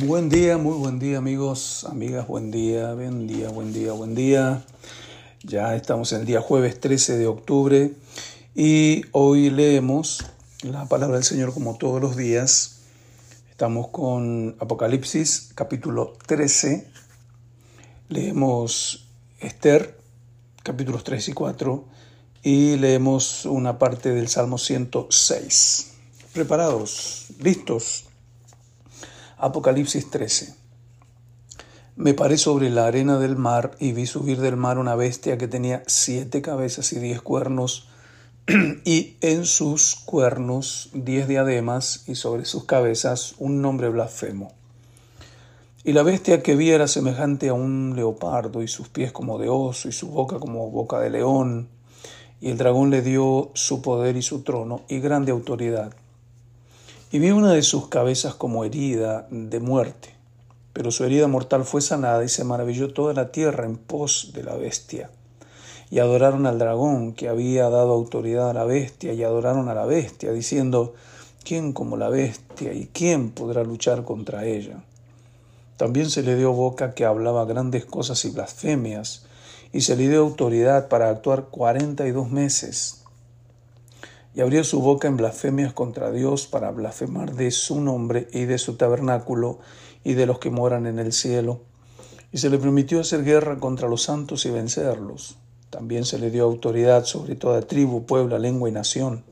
Buen día, muy buen día amigos, amigas, buen día, buen día, buen día, buen día. Ya estamos en el día jueves 13 de octubre y hoy leemos la palabra del Señor como todos los días. Estamos con Apocalipsis capítulo 13. Leemos Esther capítulos 3 y 4 y leemos una parte del Salmo 106. ¿Preparados? ¿Listos? Apocalipsis 13. Me paré sobre la arena del mar y vi subir del mar una bestia que tenía siete cabezas y diez cuernos, y en sus cuernos diez diademas y sobre sus cabezas un nombre blasfemo. Y la bestia que vi era semejante a un leopardo, y sus pies como de oso, y su boca como boca de león. Y el dragón le dio su poder y su trono y grande autoridad y vi una de sus cabezas como herida de muerte, pero su herida mortal fue sanada y se maravilló toda la tierra en pos de la bestia. Y adoraron al dragón que había dado autoridad a la bestia, y adoraron a la bestia, diciendo, ¿quién como la bestia y quién podrá luchar contra ella? También se le dio boca que hablaba grandes cosas y blasfemias, y se le dio autoridad para actuar cuarenta y dos meses y abrió su boca en blasfemias contra Dios para blasfemar de su nombre y de su tabernáculo y de los que moran en el cielo. Y se le permitió hacer guerra contra los santos y vencerlos. También se le dio autoridad sobre toda tribu, pueblo, lengua y nación.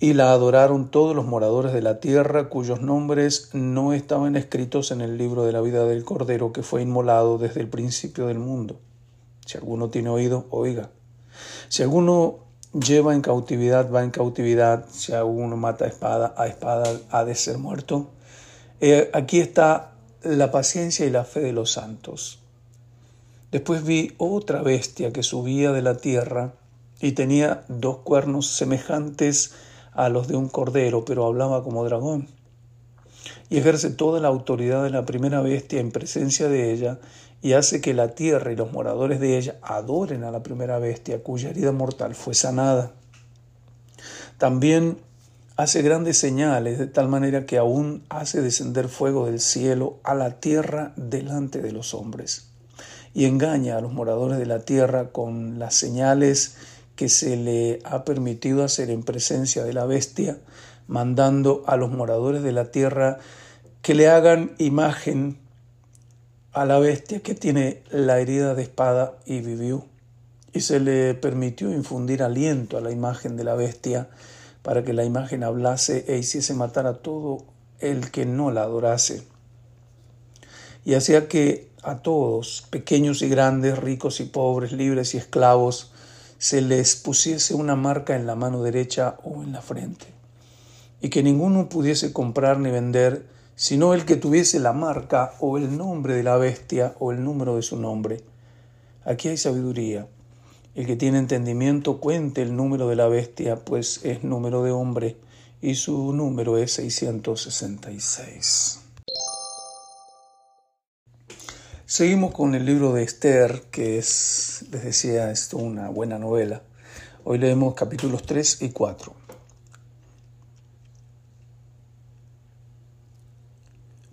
Y la adoraron todos los moradores de la tierra cuyos nombres no estaban escritos en el libro de la vida del Cordero que fue inmolado desde el principio del mundo. Si alguno tiene oído, oiga. Si alguno lleva en cautividad, va en cautividad, si alguno mata a espada, a espada ha de ser muerto. Eh, aquí está la paciencia y la fe de los santos. Después vi otra bestia que subía de la tierra y tenía dos cuernos semejantes a los de un cordero, pero hablaba como dragón. Y ejerce toda la autoridad de la primera bestia en presencia de ella y hace que la tierra y los moradores de ella adoren a la primera bestia cuya herida mortal fue sanada. También hace grandes señales de tal manera que aún hace descender fuego del cielo a la tierra delante de los hombres y engaña a los moradores de la tierra con las señales que se le ha permitido hacer en presencia de la bestia, mandando a los moradores de la tierra que le hagan imagen a la bestia que tiene la herida de espada y vivió. Y se le permitió infundir aliento a la imagen de la bestia para que la imagen hablase e hiciese matar a todo el que no la adorase. Y hacía que a todos, pequeños y grandes, ricos y pobres, libres y esclavos, se les pusiese una marca en la mano derecha o en la frente, y que ninguno pudiese comprar ni vender sino el que tuviese la marca o el nombre de la bestia o el número de su nombre. Aquí hay sabiduría. El que tiene entendimiento cuente el número de la bestia, pues es número de hombre, y su número es 666. Seguimos con el libro de Esther, que es, les decía, esto una buena novela. Hoy leemos capítulos 3 y 4.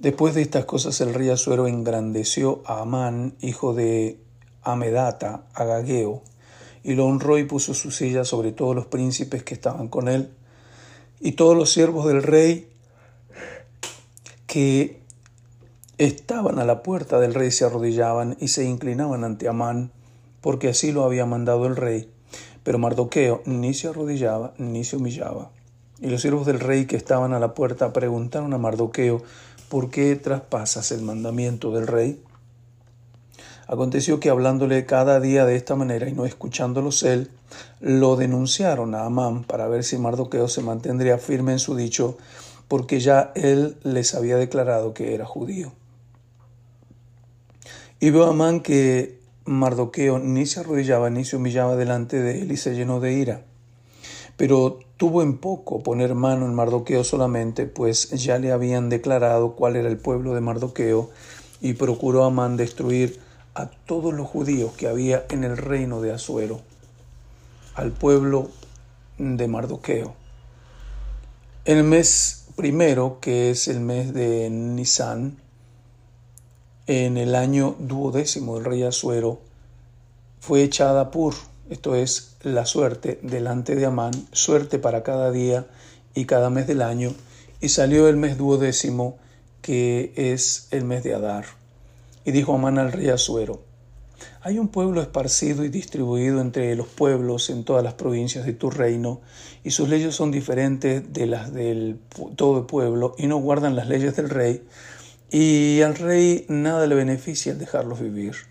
Después de estas cosas el rey Asuero engrandeció a Amán, hijo de Amedata, Agageo, y lo honró y puso su silla sobre todos los príncipes que estaban con él, y todos los siervos del rey que estaban a la puerta del rey se arrodillaban y se inclinaban ante Amán, porque así lo había mandado el rey. Pero Mardoqueo ni se arrodillaba ni se humillaba. Y los siervos del rey que estaban a la puerta preguntaron a Mardoqueo, ¿por qué traspasas el mandamiento del rey? Aconteció que hablándole cada día de esta manera y no escuchándolos él, lo denunciaron a Amán para ver si Mardoqueo se mantendría firme en su dicho, porque ya él les había declarado que era judío. Y vio Amán que Mardoqueo ni se arrodillaba ni se humillaba delante de él y se llenó de ira. Pero tuvo en poco poner mano en Mardoqueo solamente, pues ya le habían declarado cuál era el pueblo de Mardoqueo, y procuró Amán destruir a todos los judíos que había en el reino de Asuero, al pueblo de Mardoqueo. El mes primero, que es el mes de Nisan, en el año duodécimo del rey Asuero, fue echada Pur, esto es la suerte, delante de Amán, suerte para cada día y cada mes del año, y salió el mes duodécimo, que es el mes de Adar. Y dijo Amán al rey Asuero, hay un pueblo esparcido y distribuido entre los pueblos en todas las provincias de tu reino, y sus leyes son diferentes de las del todo el pueblo, y no guardan las leyes del rey, y al rey nada le beneficia el dejarlos vivir.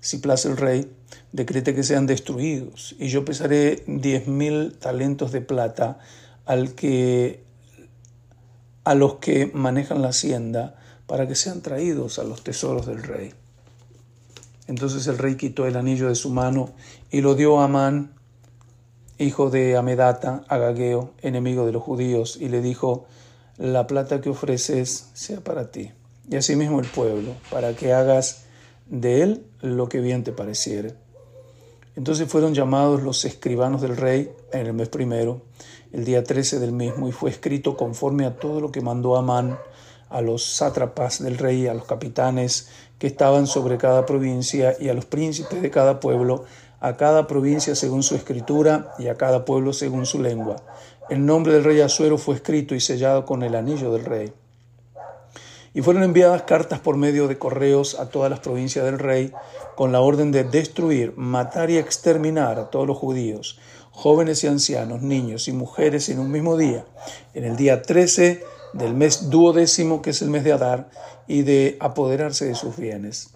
Si place el rey, decrete que sean destruidos, y yo pesaré diez mil talentos de plata al que a los que manejan la hacienda para que sean traídos a los tesoros del rey. Entonces el rey quitó el anillo de su mano y lo dio a Amán, hijo de Amedata, Agageo, enemigo de los judíos, y le dijo, la plata que ofreces sea para ti, y asimismo el pueblo, para que hagas de él lo que bien te pareciere. Entonces fueron llamados los escribanos del rey en el mes primero, el día trece del mismo, y fue escrito conforme a todo lo que mandó Amán a los sátrapas del rey, a los capitanes que estaban sobre cada provincia y a los príncipes de cada pueblo, a cada provincia según su escritura y a cada pueblo según su lengua. El nombre del rey Asuero fue escrito y sellado con el anillo del rey. Y fueron enviadas cartas por medio de correos a todas las provincias del rey con la orden de destruir, matar y exterminar a todos los judíos, jóvenes y ancianos, niños y mujeres en un mismo día, en el día 13 del mes duodécimo, que es el mes de Adar, y de apoderarse de sus bienes.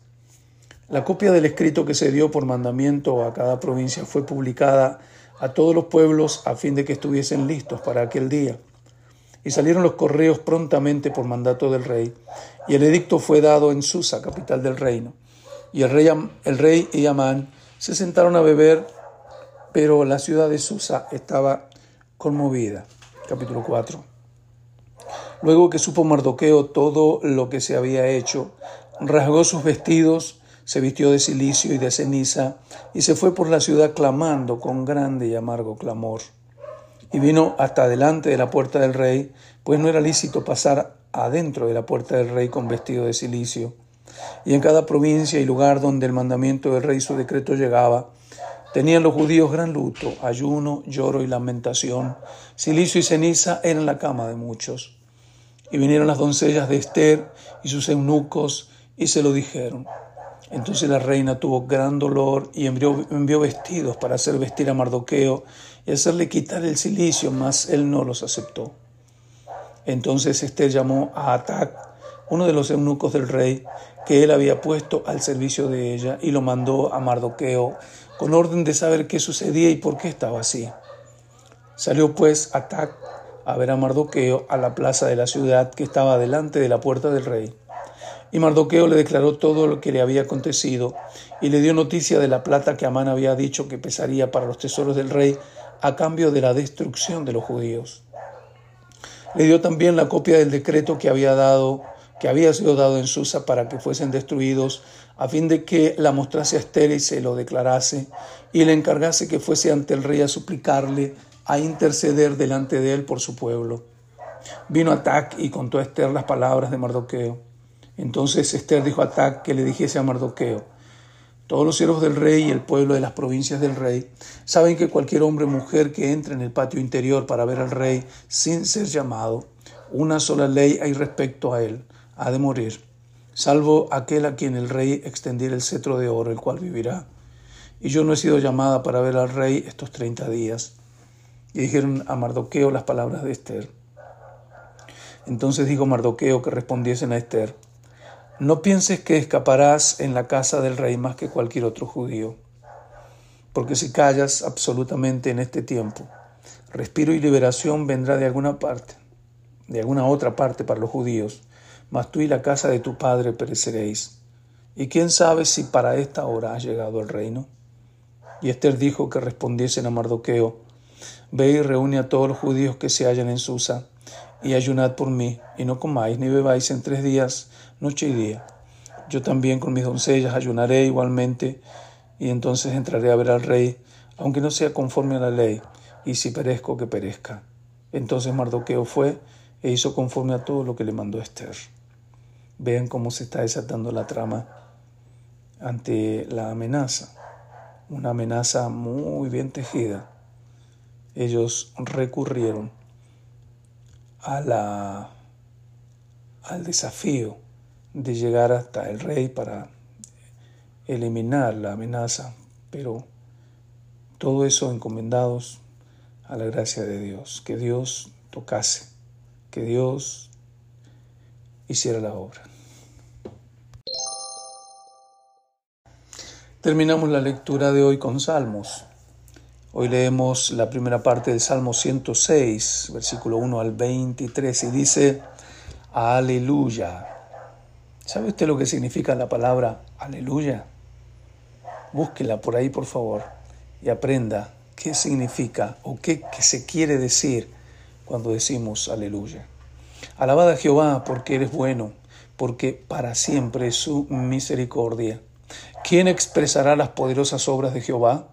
La copia del escrito que se dio por mandamiento a cada provincia fue publicada a todos los pueblos a fin de que estuviesen listos para aquel día. Y salieron los correos prontamente por mandato del rey, y el edicto fue dado en Susa, capital del reino. Y el rey, y Amán se sentaron a beber, pero la ciudad de Susa estaba conmovida. Capítulo 4. Luego que supo Mardoqueo todo lo que se había hecho, rasgó sus vestidos, se vistió de silicio y de ceniza, y se fue por la ciudad clamando con grande y amargo clamor. Y vino hasta delante de la puerta del rey, pues no era lícito pasar adentro de la puerta del rey con vestido de silicio. Y en cada provincia y lugar donde el mandamiento del rey su decreto llegaba, tenían los judíos gran luto, ayuno, lloro y lamentación. Silicio y ceniza eran la cama de muchos. Y vinieron las doncellas de Esther y sus eunucos y se lo dijeron. Entonces la reina tuvo gran dolor y envió, vestidos para hacer vestir a Mardoqueo y hacerle quitar el silicio, mas él no los aceptó. Entonces Esther llamó a Atac, uno de los eunucos del rey, que él había puesto al servicio de ella, y lo mandó a Mardoqueo con orden de saber qué sucedía y por qué estaba así. Salió pues Atac a ver a Mardoqueo a la plaza de la ciudad que estaba delante de la puerta del rey. Y Mardoqueo le declaró todo lo que le había acontecido y le dio noticia de la plata que Amán había dicho que pesaría para los tesoros del rey a cambio de la destrucción de los judíos. Le dio también la copia del decreto que había dado que había sido dado en Susa para que fuesen destruidos, a fin de que la mostrase a Esther y se lo declarase, y le encargase que fuese ante el rey a suplicarle a interceder delante de él por su pueblo. Vino Atac y contó a Esther las palabras de Mardoqueo. Entonces Esther dijo a Atac que le dijese a Mardoqueo, todos los siervos del rey y el pueblo de las provincias del rey saben que cualquier hombre o mujer que entre en el patio interior para ver al rey sin ser llamado, una sola ley hay respecto a él, ha de morir, salvo aquel a quien el rey extendiera el cetro de oro, el cual vivirá. Y yo no he sido llamada para ver al rey estos treinta días y dijeron a Mardoqueo las palabras de Esther. Entonces dijo Mardoqueo que respondiesen a Esther, no pienses que escaparás en la casa del rey más que cualquier otro judío, porque si callas absolutamente en este tiempo, respiro y liberación vendrá de alguna parte, de alguna otra parte para los judíos, mas tú y la casa de tu padre pereceréis. Y quién sabe si para esta hora has llegado el reino. Y Esther dijo que respondiesen a Mardoqueo, Ve y reúne a todos los judíos que se hallan en Susa, y ayunad por mí, y no comáis ni bebáis en tres días, noche y día. Yo también con mis doncellas ayunaré igualmente, y entonces entraré a ver al rey, aunque no sea conforme a la ley, y si perezco, que perezca. Entonces Mardoqueo fue e hizo conforme a todo lo que le mandó Esther. Vean cómo se está desatando la trama ante la amenaza, una amenaza muy bien tejida. Ellos recurrieron a la, al desafío de llegar hasta el rey para eliminar la amenaza, pero todo eso encomendados a la gracia de Dios, que Dios tocase, que Dios hiciera la obra. Terminamos la lectura de hoy con Salmos. Hoy leemos la primera parte del Salmo 106, versículo 1 al 23, y dice, Aleluya. ¿Sabe usted lo que significa la palabra aleluya? Búsquela por ahí, por favor, y aprenda qué significa o qué, se quiere decir cuando decimos aleluya. Alabada a Jehová porque eres bueno, porque para siempre es su misericordia. ¿Quién expresará las poderosas obras de Jehová?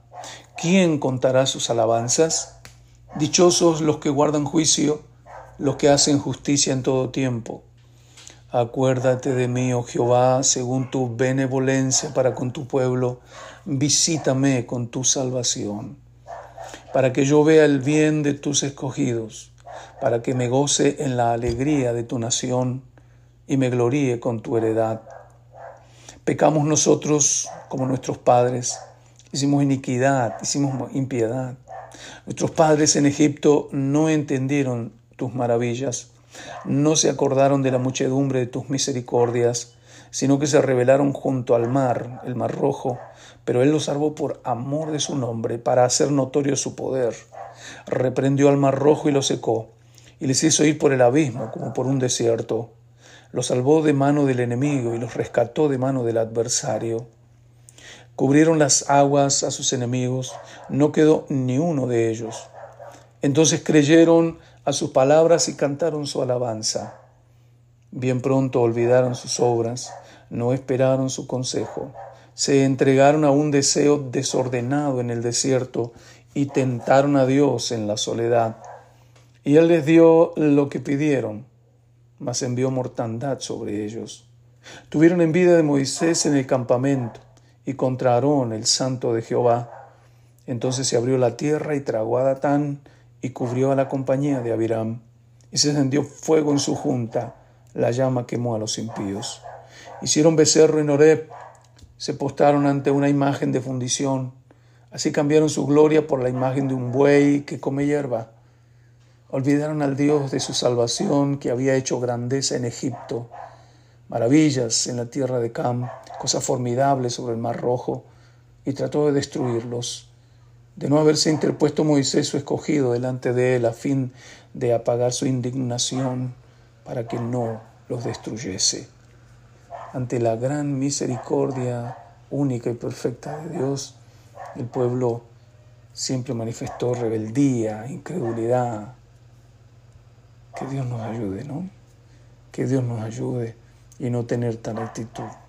¿Quién contará sus alabanzas? Dichosos los que guardan juicio, los que hacen justicia en todo tiempo. Acuérdate de mí, oh Jehová, según tu benevolencia para con tu pueblo, visítame con tu salvación, para que yo vea el bien de tus escogidos, para que me goce en la alegría de tu nación y me gloríe con tu heredad. Pecamos nosotros como nuestros padres hicimos iniquidad, hicimos impiedad. Nuestros padres en Egipto no entendieron tus maravillas, no se acordaron de la muchedumbre de tus misericordias, sino que se rebelaron junto al mar, el mar rojo, pero Él los salvó por amor de su nombre, para hacer notorio su poder. Reprendió al mar rojo y lo secó, y les hizo ir por el abismo como por un desierto. Los salvó de mano del enemigo y los rescató de mano del adversario. Cubrieron las aguas a sus enemigos, no quedó ni uno de ellos. Entonces creyeron a sus palabras y cantaron su alabanza. Bien pronto olvidaron sus obras, no esperaron su consejo, se entregaron a un deseo desordenado en el desierto y tentaron a Dios en la soledad. Y Él les dio lo que pidieron, mas envió mortandad sobre ellos. Tuvieron envidia de Moisés en el campamento y contra Aarón, el santo de Jehová. Entonces se abrió la tierra y tragó a Datán y cubrió a la compañía de Abiram. Y se encendió fuego en su junta, la llama quemó a los impíos. Hicieron becerro en Horeb, se postaron ante una imagen de fundición. Así cambiaron su gloria por la imagen de un buey que come hierba. Olvidaron al Dios de su salvación que había hecho grandeza en Egipto, maravillas en la tierra de Cam cosa formidable sobre el mar rojo, y trató de destruirlos. De no haberse interpuesto Moisés su escogido delante de él a fin de apagar su indignación para que no los destruyese. Ante la gran misericordia única y perfecta de Dios, el pueblo siempre manifestó rebeldía, incredulidad. Que Dios nos ayude, ¿no? Que Dios nos ayude y no tener tal actitud.